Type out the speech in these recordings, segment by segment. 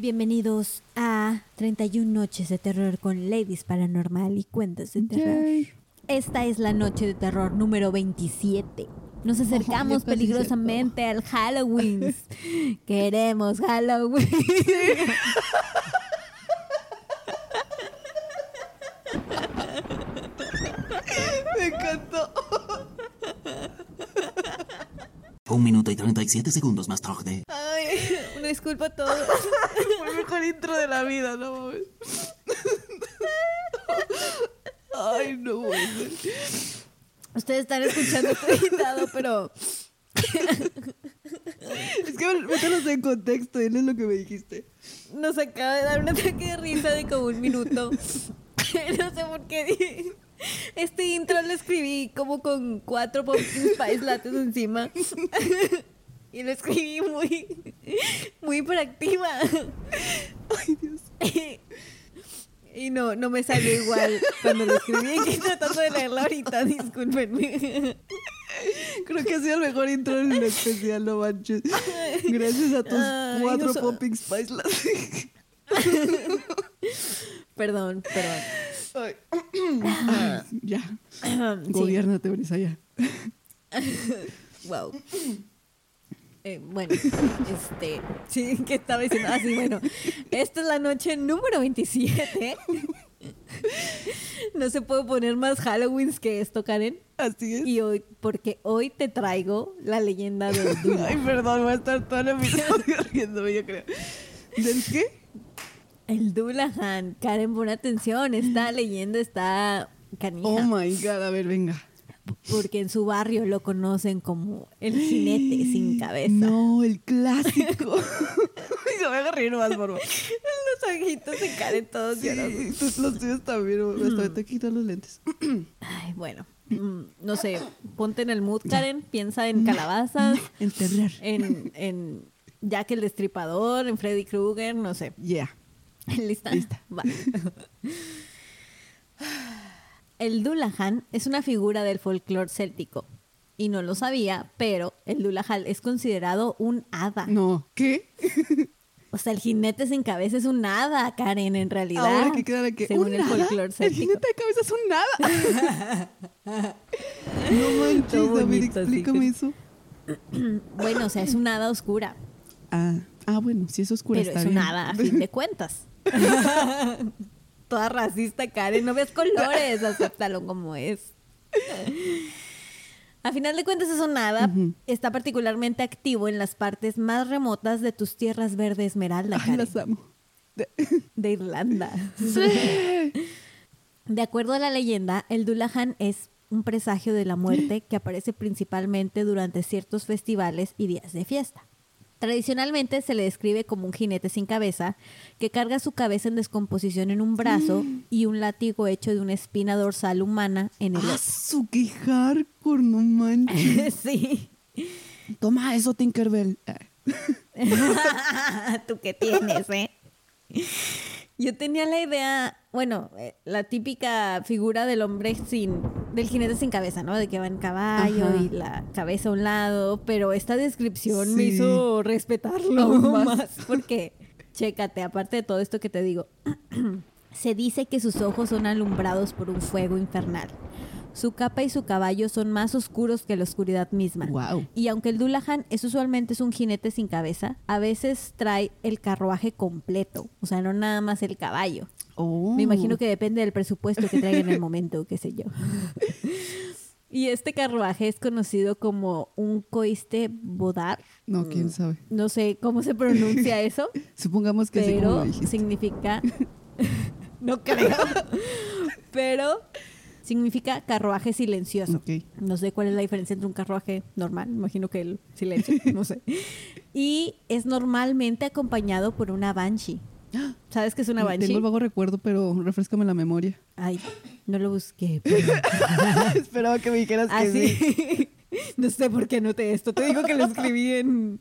Bienvenidos a 31 noches de terror con Ladies Paranormal y cuentos de terror. Yay. Esta es la noche de terror número 27. Nos acercamos peligrosamente al Halloween. Queremos Halloween. Me encantó. Un minuto y 37 segundos más tarde. Disculpa a todos. Fue el mejor intro de la vida, no mames. Ay, no. Ustedes están escuchando esto editado, pero Es que mételos en contexto, él es lo que me dijiste. nos acaba de dar un ataque de risa de como un minuto. No sé por qué. Este intro lo escribí como con cuatro pumpkin spice lattes encima. Y lo escribí muy, muy hiperactiva. Ay, Dios. Y no, no me salió igual cuando lo escribí. Estoy tratando de leerlo ahorita, discúlpenme. Creo que ha sido el mejor intro en el especial, no manches. Gracias a tus Ay, cuatro no so- Pumping Spice. Perdón, perdón. Ay. Ah, ya, Sí. gobiernate, Brisa, ya. Wow. Eh, bueno, este, sí, que estaba diciendo así, bueno, esta es la noche número 27. No se puede poner más Halloweens que esto, Karen. Así es. Y hoy, porque hoy te traigo la leyenda del Dula. Ay, perdón, voy a estar todo el episodio riéndome, yo creo. ¿Del qué? El Dulahan. Karen, pon atención, esta leyenda está canija. Oh my god, a ver, venga. Porque en su barrio lo conocen como el jinete sin cabeza. No, el clásico. Se me haga reír más, por favor. Los ojitos de Karen todos. Sí, los tuyos también. Hasta ahorita quitar los lentes. Ay, bueno, mm, no sé, ponte en el mood, Karen, piensa en calabazas, El terror. en, en Jack el Destripador, en Freddy Krueger, no sé. Yeah. ¿Lista? Lista. Va. El Dullahan es una figura del folclore céltico. Y no lo sabía, pero el Dullahan es considerado un hada. No. ¿Qué? O sea, el jinete sin cabeza es un hada, Karen, en realidad. Ahora que queda de que. según ¿un el folclore El jinete de cabeza es un nada. no manches, David, explícame eso. Bueno, o sea, es un hada oscura. Ah, ah, bueno, si es oscura Pero está es un hada, a fin de cuentas. Toda racista, Karen. No ves colores, acéptalo como es. A final de cuentas es un hada. Ujú. Está particularmente activo en las partes más remotas de tus tierras verde esmeralda, Ay, Karen, las amo. De- de Irlanda. De acuerdo a la leyenda, el Dullahan es un presagio de la muerte que aparece principalmente durante ciertos festivales y días de fiesta. Tradicionalmente se le describe como un jinete sin cabeza que carga su cabeza en descomposición en un brazo y un látigo hecho de una espina dorsal humana en el Ah, su qué hardcore, no manches. Sí. Toma eso, Tinkerbell. ¿Tú qué tienes, eh? Yo tenía la idea, bueno, eh, la típica figura del hombre sin, del jinete sin cabeza, ¿no? De que va en caballo Ajá. y la cabeza a un lado, pero esta descripción me hizo respetarlo Aún más. más. porque, chécate, aparte de todo esto que te digo, se dice que sus ojos son alumbrados por un fuego infernal. Su capa y su caballo son más oscuros que la oscuridad misma. Wow. Y aunque el Dullahan es usualmente es un jinete sin cabeza, a veces trae el carruaje completo, o sea, no nada más el caballo. Oh. Me imagino que depende del presupuesto que traiga en el momento, qué sé yo. Y este carruaje es conocido como un coiste bodar. No, quién sabe. No sé cómo se pronuncia eso, Supongamos que pero significa... no creo. pero significa carruaje silencioso. No sé cuál es la diferencia entre un carruaje normal, imagino que el silencio, no sé. Y es normalmente acompañado por una banshee. ¿Sabes qué es una banshee? Tengo el vago recuerdo, pero refrescame la memoria. Ay, no lo busqué. pero- Esperaba que me dijeras Ah, que sí. no sé por qué anoté esto. Te digo que lo escribí en,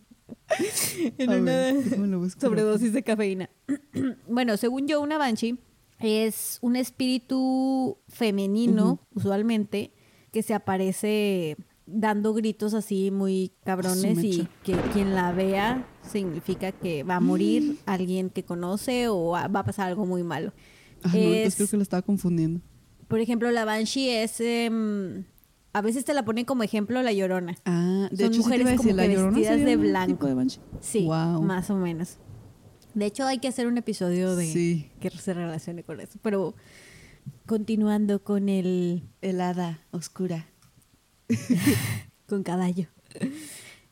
en A una ver, sobredosis de cafeína. bueno, según yo, una banshee es un espíritu femenino, usualmente, que se aparece dando gritos así muy cabrones y que quien la vea significa que va a morir alguien que conoce o va a pasar algo muy malo. Ah, no, Es- entonces creo que lo estaba confundiendo. Por ejemplo, la Banshee es... em, a veces te la ponen como ejemplo la Llorona. Ah, de Son hecho, sí mujeres decir, como que vestidas de blanco. tipo de banshee. Sí, Wow. más o menos. De hecho, hay que hacer un episodio de Sí. que se relacione con eso. Pero continuando con el El hada oscura. con caballo.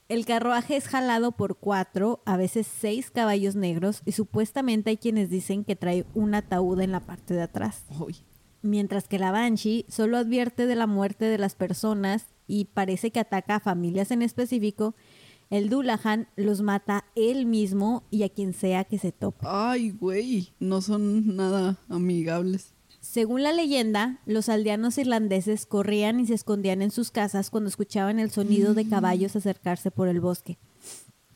El carruaje es jalado por cuatro, a veces seis caballos negros y supuestamente hay quienes dicen que trae un ataúd en la parte de atrás. Uy. Mientras que la Banshee solo advierte de la muerte de las personas y parece que ataca a familias en específico, el Dullahan los mata él mismo y a quien sea que se tope. Ay, güey. No son nada amigables. Según la leyenda, los aldeanos irlandeses corrían y se escondían en sus casas cuando escuchaban el sonido de caballos acercarse por el bosque.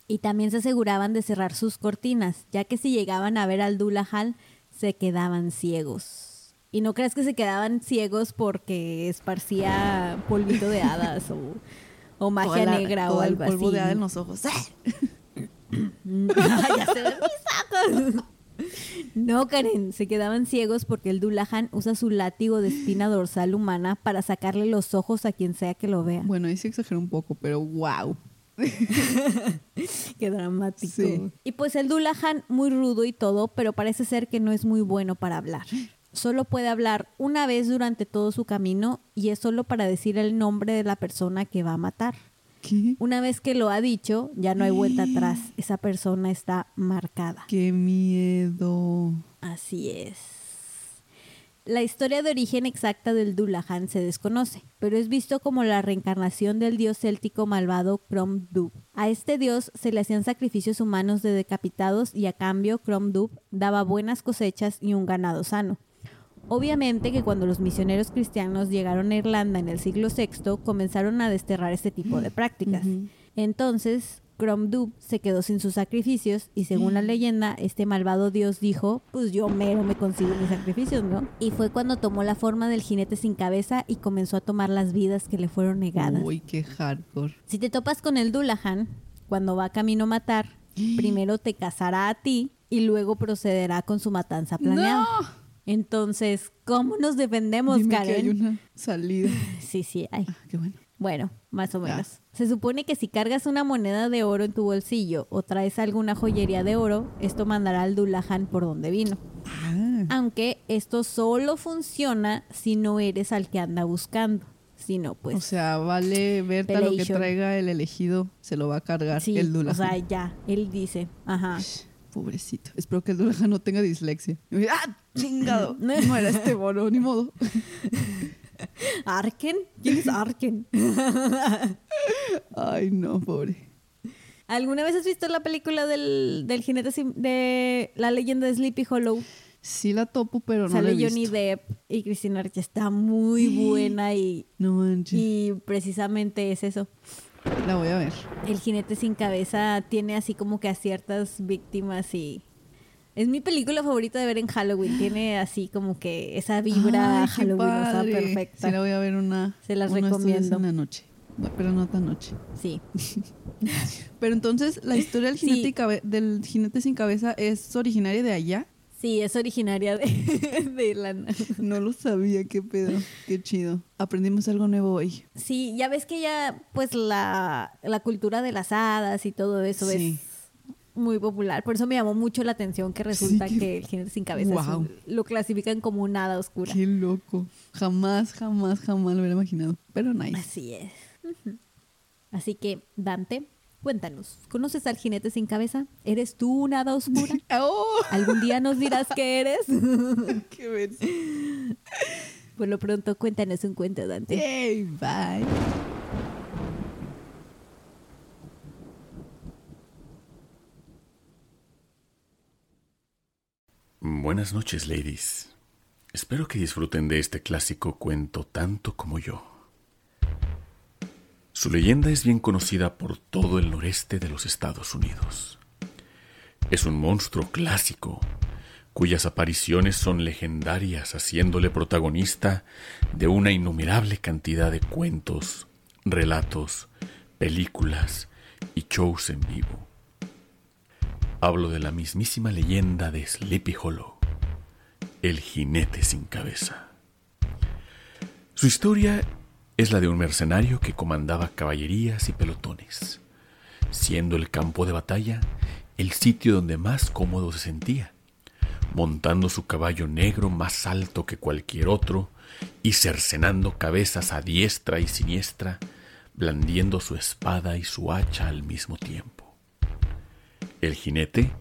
Y también se aseguraban de cerrar sus cortinas, ya que si llegaban a ver al Dullahan, se quedaban ciegos. Y no creas que se quedaban ciegos porque esparcía polvito de hadas o, o magia Toda la- negra o el algo polvo así. de hada en los ojos. ya se ven mis ojos. No, Karen, se quedaban ciegos porque el Dullahan usa su látigo de espina dorsal humana para sacarle los ojos a quien sea que lo vea. Bueno, ahí sí exageré un poco, pero wow. Qué dramático. Sí. Y pues el Dullahan, muy rudo y todo, pero parece ser que no es muy bueno para hablar. Solo puede hablar una vez durante todo su camino y es solo para decir el nombre de la persona que va a matar. ¿Qué? Una vez que lo ha dicho, ya no hay vuelta atrás. Esa persona está marcada. Qué miedo. Así es. La historia de origen exacta del Dullahan se desconoce, pero es visto como la reencarnación del dios céltico malvado Crom Dub. A este dios se le hacían sacrificios humanos de decapitados y a cambio Crom Dub daba buenas cosechas y un ganado sano. Obviamente que cuando los misioneros cristianos llegaron a Irlanda en el siglo VI comenzaron a desterrar este tipo de prácticas. Ujú. Entonces, Cromdub se quedó sin sus sacrificios y según la leyenda, este malvado dios dijo, pues yo mero me consigo mis sacrificios, ¿no? Y fue cuando tomó la forma del jinete sin cabeza y comenzó a tomar las vidas que le fueron negadas. Uy, qué hardcore. Si te topas con el Dullahan, cuando va camino a matar, primero te cazará a ti y luego procederá con su matanza planeada. ¡No! Entonces, ¿cómo nos defendemos, Dime que Karen? hay una salida. Sí, sí, hay. Ah, qué bueno. Bueno, más o menos. Se supone que si cargas una moneda de oro en tu bolsillo o traes alguna joyería de oro, esto mandará al Dullahan por donde vino. Ah, Aunque esto solo funciona si no eres al que anda buscando. Si no, pues. o sea, vale verte a lo que Pelation. traiga el elegido, se lo va a cargar sí, el Dulahan. o sea, ya, él dice, ajá. Pobrecito. Espero que el Dulahan no tenga dislexia. Y, ¡Ah! ¡Chingado! No era este bono, ni modo. ¿Arken? ¿Quién es Arken? Ay, no, pobre. ¿Alguna vez has visto la película del, del jinete de la leyenda de Sleepy Hollow? Sí la topo, pero no Sale la he Johnny visto. Depp y Christina Ricci. Está muy buena y, No manches. y precisamente es eso. La voy a ver. El jinete sin cabeza tiene así como que a ciertas víctimas y... Es mi película favorita de ver en Halloween. Tiene así como que esa vibra Ay, padre. perfecta. Sí la voy a ver una. Se las recomiendo. En la noche. No, pero no tan noche. Sí. Pero entonces, la historia del jinete, del jinete sin cabeza es originaria de allá. Sí, es originaria de, de Irlanda. No lo sabía, qué pedo. Qué chido. Aprendimos algo nuevo hoy. Sí, ya ves que ya, pues la, la cultura de las hadas y todo eso Sí. es muy popular. Por eso me llamó mucho la atención que resulta Sí, que el jinete sin cabeza Wow. un- lo clasifican como una hada oscura. Qué loco. Jamás, jamás, jamás lo hubiera imaginado. Pero nice. Así es. Así que, Dante, cuéntanos, ¿conoces al jinete sin cabeza? ¿Eres tú una hada oscura? ¡Oh! ¿Algún día nos dirás que eres? ¡Qué. Por lo pronto, cuéntanos un cuento, Dante. Yay, bye. Buenas noches, ladies. Espero que disfruten de este clásico cuento tanto como yo. Su leyenda es bien conocida por todo el noreste de los Estados Unidos. Es un monstruo clásico cuyas apariciones son legendarias, haciéndole protagonista de una innumerable cantidad de cuentos, relatos, películas y shows en vivo. Hablo de la mismísima leyenda de Sleepy Hollow, el jinete sin cabeza. Su historia es la de un mercenario que comandaba caballerías y pelotones, siendo el campo de batalla el sitio donde más cómodo se sentía, montando su caballo negro más alto que cualquier otro y cercenando cabezas a diestra y siniestra, blandiendo su espada y su hacha al mismo tiempo. El jinete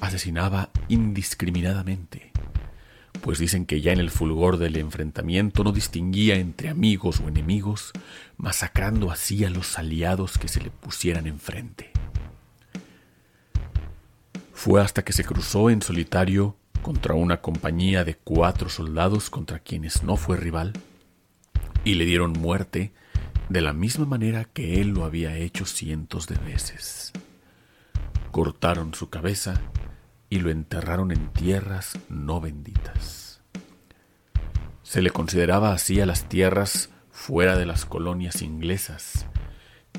asesinaba indiscriminadamente, pues dicen que ya en el fulgor del enfrentamiento no distinguía entre amigos o enemigos, masacrando así a los aliados que se le pusieran enfrente. Fue hasta que se cruzó en solitario contra una compañía de cuatro soldados contra quienes no fue rival, y le dieron muerte de la misma manera que él lo había hecho cientos de veces cortaron su cabeza y lo enterraron en tierras no benditas. Se le consideraba así a las tierras fuera de las colonias inglesas,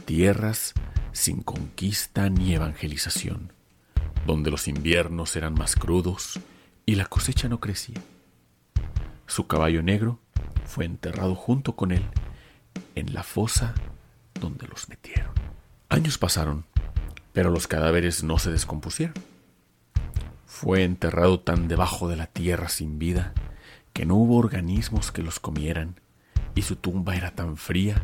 tierras sin conquista ni evangelización, donde los inviernos eran más crudos y la cosecha no crecía. Su caballo negro fue enterrado junto con él en la fosa donde los metieron. Años pasaron pero los cadáveres no se descompusieron. Fue enterrado tan debajo de la tierra sin vida que no hubo organismos que los comieran, y su tumba era tan fría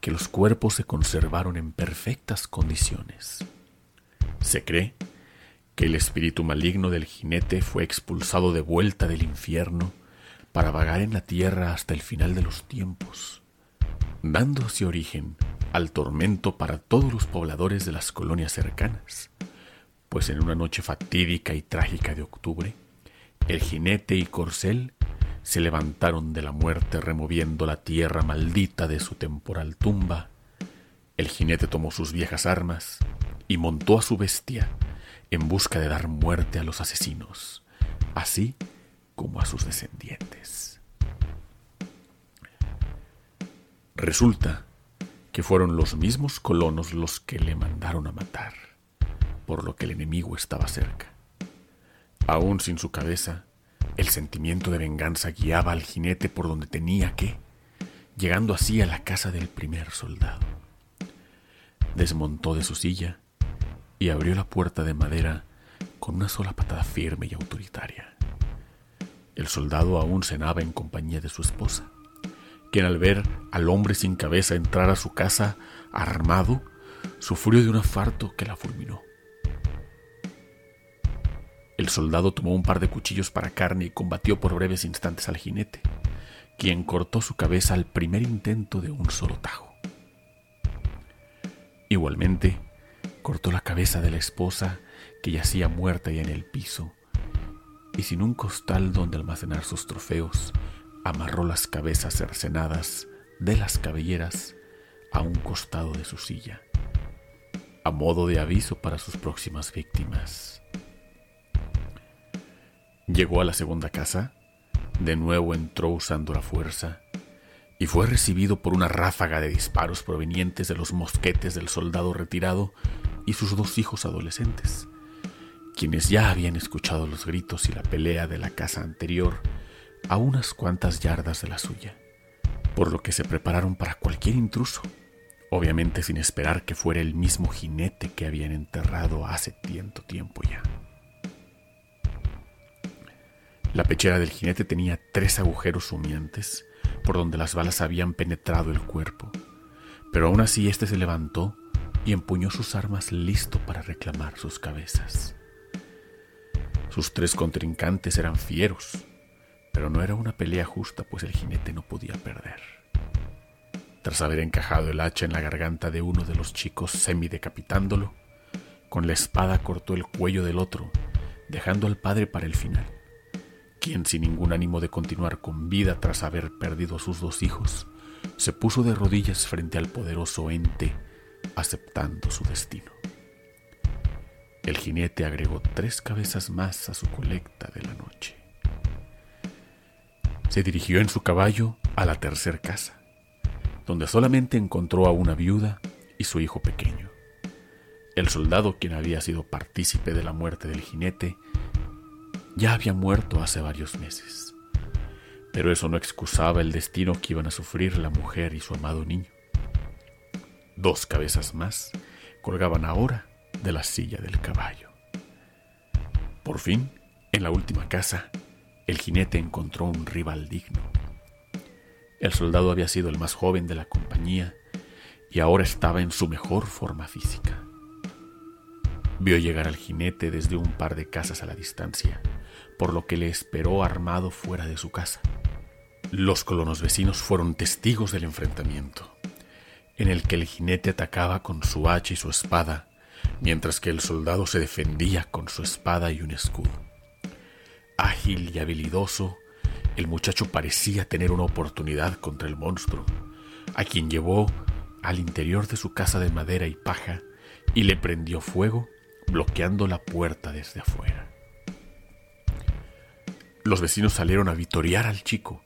que los cuerpos se conservaron en perfectas condiciones. Se cree que el espíritu maligno del jinete fue expulsado de vuelta del infierno para vagar en la tierra hasta el final de los tiempos, dándose origen al tormento para todos los pobladores de las colonias cercanas, pues en una noche fatídica y trágica de octubre, el jinete y corcel se levantaron de la muerte removiendo la tierra maldita de su temporal tumba. El jinete tomó sus viejas armas y montó a su bestia en busca de dar muerte a los asesinos, así como a sus descendientes. Resulta que fueron los mismos colonos los que le mandaron a matar, por lo que el enemigo estaba cerca. Aún sin su cabeza, el sentimiento de venganza guiaba al jinete por donde tenía que, llegando así a la casa del primer soldado. Desmontó de su silla y abrió la puerta de madera con una sola patada firme y autoritaria. El soldado aún cenaba en compañía de su esposa quien al ver al hombre sin cabeza entrar a su casa armado, sufrió de un afarto que la fulminó. El soldado tomó un par de cuchillos para carne y combatió por breves instantes al jinete, quien cortó su cabeza al primer intento de un solo tajo. Igualmente, cortó la cabeza de la esposa que yacía muerta ya en el piso, y sin un costal donde almacenar sus trofeos, amarró las cabezas cercenadas de las cabelleras a un costado de su silla, a modo de aviso para sus próximas víctimas. Llegó a la segunda casa, de nuevo entró usando la fuerza, y fue recibido por una ráfaga de disparos provenientes de los mosquetes del soldado retirado y sus dos hijos adolescentes, quienes ya habían escuchado los gritos y la pelea de la casa anterior a unas cuantas yardas de la suya, por lo que se prepararon para cualquier intruso, obviamente sin esperar que fuera el mismo jinete que habían enterrado hace tiempo tiempo ya. La pechera del jinete tenía tres agujeros humeantes por donde las balas habían penetrado el cuerpo, pero aún así éste se levantó y empuñó sus armas listo para reclamar sus cabezas. Sus tres contrincantes eran fieros, pero no era una pelea justa, pues el jinete no podía perder. Tras haber encajado el hacha en la garganta de uno de los chicos semi-decapitándolo, con la espada cortó el cuello del otro, dejando al padre para el final, quien sin ningún ánimo de continuar con vida tras haber perdido a sus dos hijos, se puso de rodillas frente al poderoso ente, aceptando su destino. El jinete agregó tres cabezas más a su colecta de la noche se dirigió en su caballo a la tercer casa, donde solamente encontró a una viuda y su hijo pequeño. El soldado, quien había sido partícipe de la muerte del jinete, ya había muerto hace varios meses. Pero eso no excusaba el destino que iban a sufrir la mujer y su amado niño. Dos cabezas más colgaban ahora de la silla del caballo. Por fin, en la última casa, el jinete encontró un rival digno. El soldado había sido el más joven de la compañía y ahora estaba en su mejor forma física. Vio llegar al jinete desde un par de casas a la distancia, por lo que le esperó armado fuera de su casa. Los colonos vecinos fueron testigos del enfrentamiento, en el que el jinete atacaba con su hacha y su espada, mientras que el soldado se defendía con su espada y un escudo. Ágil y habilidoso, el muchacho parecía tener una oportunidad contra el monstruo, a quien llevó al interior de su casa de madera y paja y le prendió fuego, bloqueando la puerta desde afuera. Los vecinos salieron a vitorear al chico,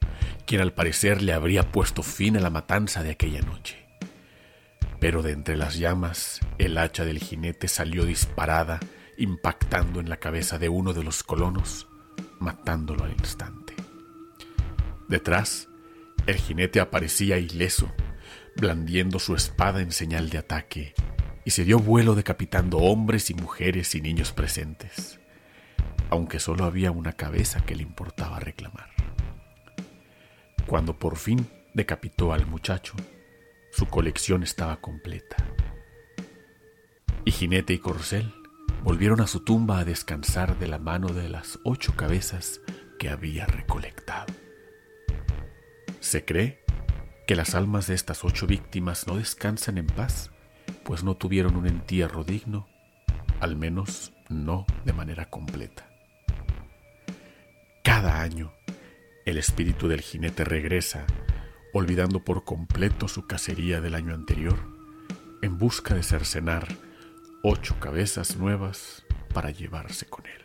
quien al parecer le habría puesto fin a la matanza de aquella noche. Pero de entre las llamas, el hacha del jinete salió disparada, impactando en la cabeza de uno de los colonos, matándolo al instante. Detrás, el jinete aparecía ileso, blandiendo su espada en señal de ataque, y se dio vuelo decapitando hombres y mujeres y niños presentes, aunque solo había una cabeza que le importaba reclamar. Cuando por fin decapitó al muchacho, su colección estaba completa. Y jinete y corcel volvieron a su tumba a descansar de la mano de las ocho cabezas que había recolectado. Se cree que las almas de estas ocho víctimas no descansan en paz, pues no tuvieron un entierro digno, al menos no de manera completa. Cada año, el espíritu del jinete regresa, olvidando por completo su cacería del año anterior, en busca de cercenar ocho cabezas nuevas para llevarse con él.